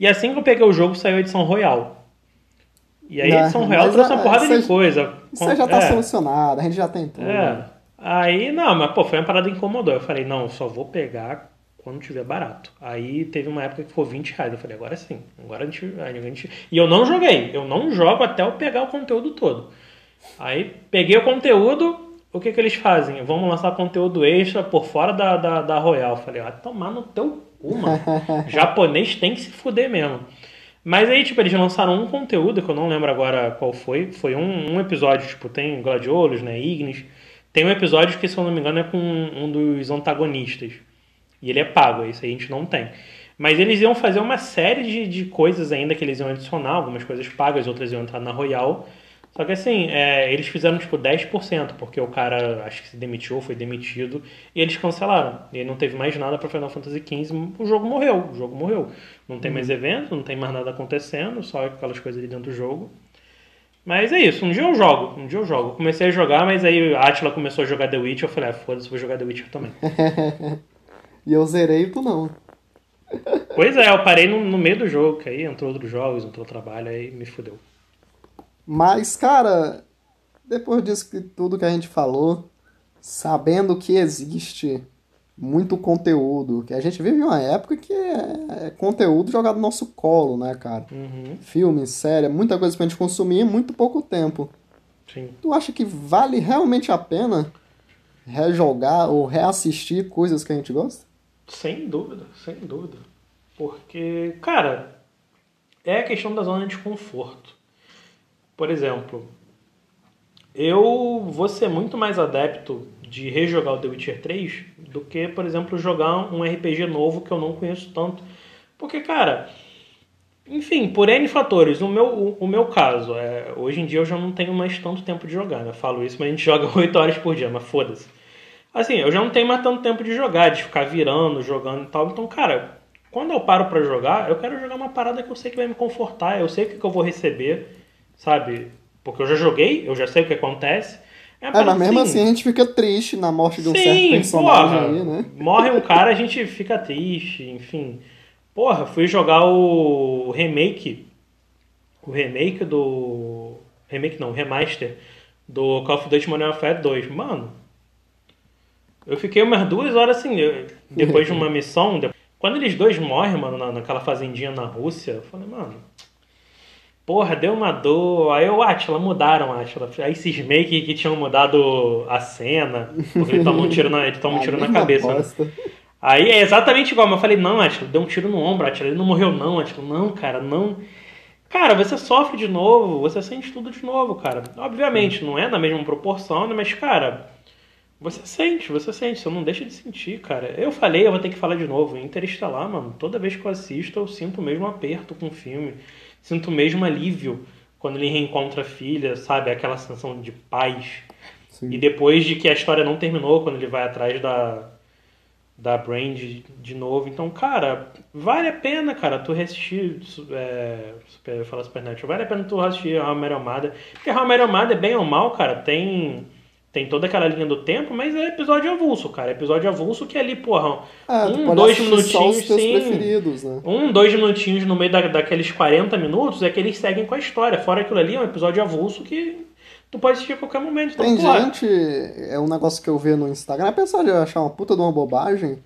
E assim que eu peguei o jogo, saiu a edição Royal. E aí a edição Royal trouxe uma porrada de coisa. Isso já tá é. solucionado, a gente já tem tudo. É. Aí, não, mas pô, foi uma parada que incomodou. Eu falei, não, eu só vou pegar quando tiver barato. Aí teve uma época que ficou 20 reais. Eu falei, agora sim. Agora a gente, a gente. E eu não joguei. Eu não jogo até eu pegar o conteúdo todo. Aí peguei o conteúdo. O que, que eles fazem? Vamos lançar conteúdo extra por fora da, da, da Royal. falei, vai tomar no teu cu, mano. Japonês tem que se fuder mesmo. Mas aí, tipo, eles lançaram um conteúdo que eu não lembro agora qual foi. Foi um, um episódio, tipo, tem Gladiolos, né? Ignis. Tem um episódio que, se eu não me engano, é com um dos antagonistas. E ele é pago, isso aí a gente não tem. Mas eles iam fazer uma série de, de coisas ainda que eles iam adicionar, algumas coisas pagas, outras iam entrar na Royal. Só que assim, é, eles fizeram tipo 10%, porque o cara acho que se demitiu, foi demitido, e eles cancelaram. E não teve mais nada para Final Fantasy XV, o jogo morreu, o jogo morreu. Não tem mais uhum. evento, não tem mais nada acontecendo, só aquelas coisas ali dentro do jogo. Mas é isso, um dia eu jogo, um dia eu jogo. Comecei a jogar, mas aí a Atila começou a jogar The Witch, eu falei, ah, foda-se, vou jogar The Witcher também. E eu zerei e tu não. Pois é, eu parei no, no meio do jogo, que aí entrou outros jogos, entrou trabalho, aí me fudeu. Mas, cara, depois disso que tudo que a gente falou, sabendo que existe muito conteúdo, que a gente vive uma época que é, é conteúdo jogado no nosso colo, né, cara? Uhum. Filme, série, muita coisa pra gente consumir em muito pouco tempo. Sim. Tu acha que vale realmente a pena rejogar ou reassistir coisas que a gente gosta? Sem dúvida, sem dúvida. Porque, cara, é a questão da zona de conforto. Por exemplo, eu vou ser muito mais adepto de rejogar o The Witcher 3 do que, por exemplo, jogar um RPG novo que eu não conheço tanto. Porque, cara, enfim, por N fatores. O meu, o, o, meu caso, é, hoje em dia eu já não tenho mais tanto tempo de jogar, né? Eu falo isso, mas a gente joga 8 horas por dia, mas foda-se. Assim, eu já não tenho mais tanto tempo de jogar, de ficar virando, jogando e tal. Então, cara, quando eu paro para jogar, eu quero jogar uma parada que eu sei que vai me confortar, eu sei o que, que eu vou receber, sabe? Porque eu já joguei, eu já sei o que acontece. É, é mas mesmo assim, assim a gente fica triste na morte de um Sim, certo personagem porra, aí, né? Morre um cara, a gente fica triste, enfim. Porra, fui jogar o remake. O remake do. Remake não, o remaster do Call of Duty Modern Warfare 2. Mano, eu fiquei umas duas horas assim, depois de uma missão. Quando eles dois morrem, mano, naquela fazendinha na Rússia, eu falei, mano. Porra, deu uma dor. Aí eu, Atila, mudaram, Atila. Aí cismei que, que tinham mudado a cena, porque ele toma um tiro na, ele toma um tiro na cabeça. Né? Aí é exatamente igual, mas eu falei, não, Atila, deu um tiro no ombro, Atila, ele não morreu não, Atila. Não, cara, não. Cara, você sofre de novo, você sente tudo de novo, cara. Obviamente, não é na mesma proporção, né? Mas, cara, você sente, você sente, você não deixa de sentir, cara. Eu falei, eu vou ter que falar de novo. Interestelar, mano, toda vez que eu assisto, eu sinto o mesmo aperto com o filme. Sinto o mesmo alívio quando ele reencontra a filha, sabe? Aquela sensação de paz. Sim. E depois de que a história não terminou, quando ele vai atrás da, da Brand de, novo. Então, cara, vale a pena, cara, tu assistir. É, super, eu falar Supernatural. Vale a pena tu assistir a Mary Amada. Porque a Mary Amada é bem ou mal, cara, tem tem toda aquela linha do tempo, mas é episódio avulso, cara. Episódio avulso que é ali, porra, é, um, dois minutinhos, sim. Né? Um, dois minutinhos no meio da, daqueles 40 minutos é que eles seguem com a história. Fora aquilo ali, é um episódio avulso que tu pode assistir a qualquer momento. Então, Tem gente, é um negócio que eu vi no Instagram, apesar de eu achar uma puta de uma bobagem,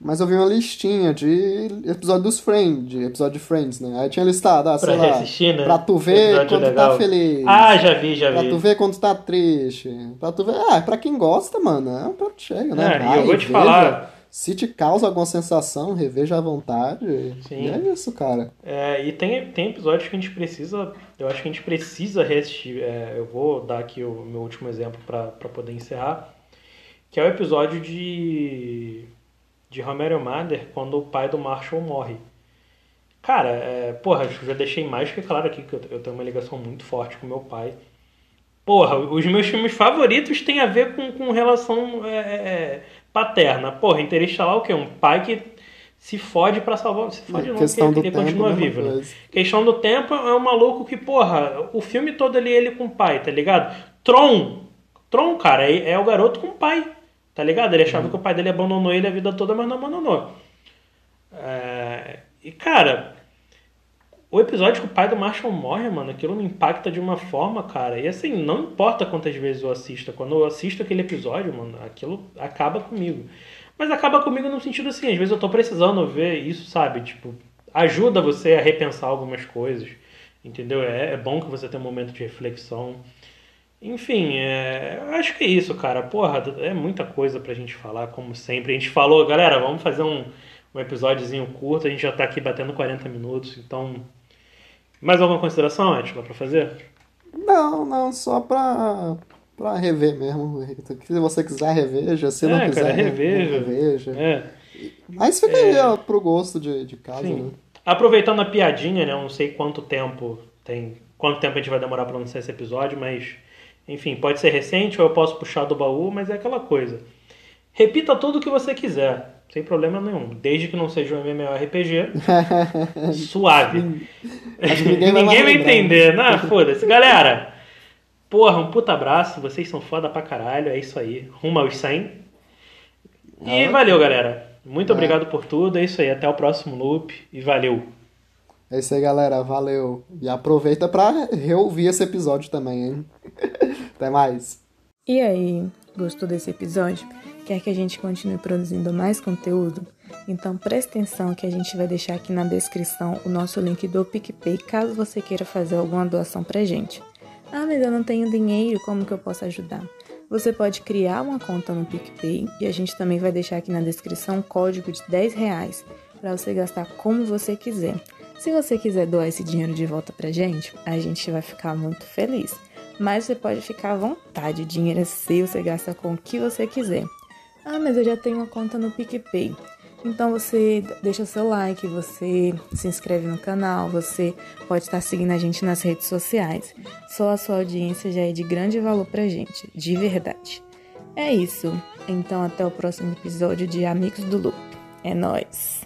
mas eu vi uma listinha de episódio dos Friends, de episódio de Friends, né? Aí tinha listado, ah, sei pra lá, né? pra tu ver episódio quando legal. tá feliz. Ah, já vi, já pra vi. Pra tu ver quando tá triste. Pra tu ver, ah, pra quem gosta, mano, é um prato cheio, né? É, e eu vou te falar... Se te causa alguma sensação, reveja à vontade. Sim. E é isso, cara. É, e tem, tem episódios que a gente precisa, eu acho que a gente precisa reassistir. É, eu vou dar aqui o meu último exemplo para poder encerrar, que é o episódio de de Romero Mother quando o pai do Marshall morre. Cara, é, porra, já deixei mais que claro aqui que eu, eu tenho uma ligação muito forte com meu pai. Porra, os meus filmes favoritos têm a ver com, com relação é, é, é paterna. Porra, Interestelar o quê? Um pai que se fode para salvar. Se fode não, porque ele, ele continua vivo, né? Questão do tempo é um maluco que, porra, o filme todo ali ele com o pai, tá ligado? Tron. Tron, cara, é, é o garoto com o pai. Tá ligado? Ele achava uhum. que o pai dele abandonou ele a vida toda, mas não abandonou. É... E, cara, o episódio que o pai do Marshall morre, mano, aquilo me impacta de uma forma, cara. E assim, não importa quantas vezes eu assista, quando eu assisto aquele episódio, mano, aquilo acaba comigo. Mas acaba comigo no sentido assim, às vezes eu tô precisando ver isso, sabe? Tipo, ajuda você a repensar algumas coisas, entendeu? É, é bom que você tenha um momento de reflexão. Enfim, é, acho que é isso, cara. Porra, é muita coisa pra gente falar, como sempre. A gente falou, galera, vamos fazer um, um episódiozinho curto. A gente já tá aqui batendo 40 minutos, então. Mais alguma consideração, Ética, pra fazer? Não, não, só pra, pra rever mesmo. Se você quiser, reveja. Se é, não quiser, cara, reveja. reveja. É. Mas fica é... aí ó, pro gosto de, de casa, Sim. né? Aproveitando a piadinha, né? Eu não sei quanto tempo tem. Quanto tempo a gente vai demorar pra lançar esse episódio, mas enfim, pode ser recente ou eu posso puxar do baú, mas é aquela coisa. Repita tudo o que você quiser, sem problema nenhum, desde que não seja um MMORPG. suave. ninguém vai, ninguém vai entender. Não, foda-se. Galera, porra, um puta abraço, vocês são foda pra caralho, é isso aí. Rumo aos 100. E ah, valeu, galera. Muito é. obrigado por tudo, é isso aí. Até o próximo loop e valeu. É isso aí, galera. Valeu. E aproveita para reouvir esse episódio também, hein? Até mais. E aí, gostou desse episódio? Quer que a gente continue produzindo mais conteúdo? Então preste atenção que a gente vai deixar aqui na descrição o nosso link do PicPay caso você queira fazer alguma doação pra gente. Ah, mas eu não tenho dinheiro, como que eu posso ajudar? Você pode criar uma conta no PicPay e a gente também vai deixar aqui na descrição um código de 10 reais para você gastar como você quiser. Se você quiser doar esse dinheiro de volta pra gente, a gente vai ficar muito feliz. Mas você pode ficar à vontade, o dinheiro é seu, você gasta com o que você quiser. Ah, mas eu já tenho uma conta no PicPay. Então você deixa seu like, você se inscreve no canal, você pode estar seguindo a gente nas redes sociais. Só a sua audiência já é de grande valor pra gente, de verdade. É isso. Então até o próximo episódio de Amigos do Loop. É nós.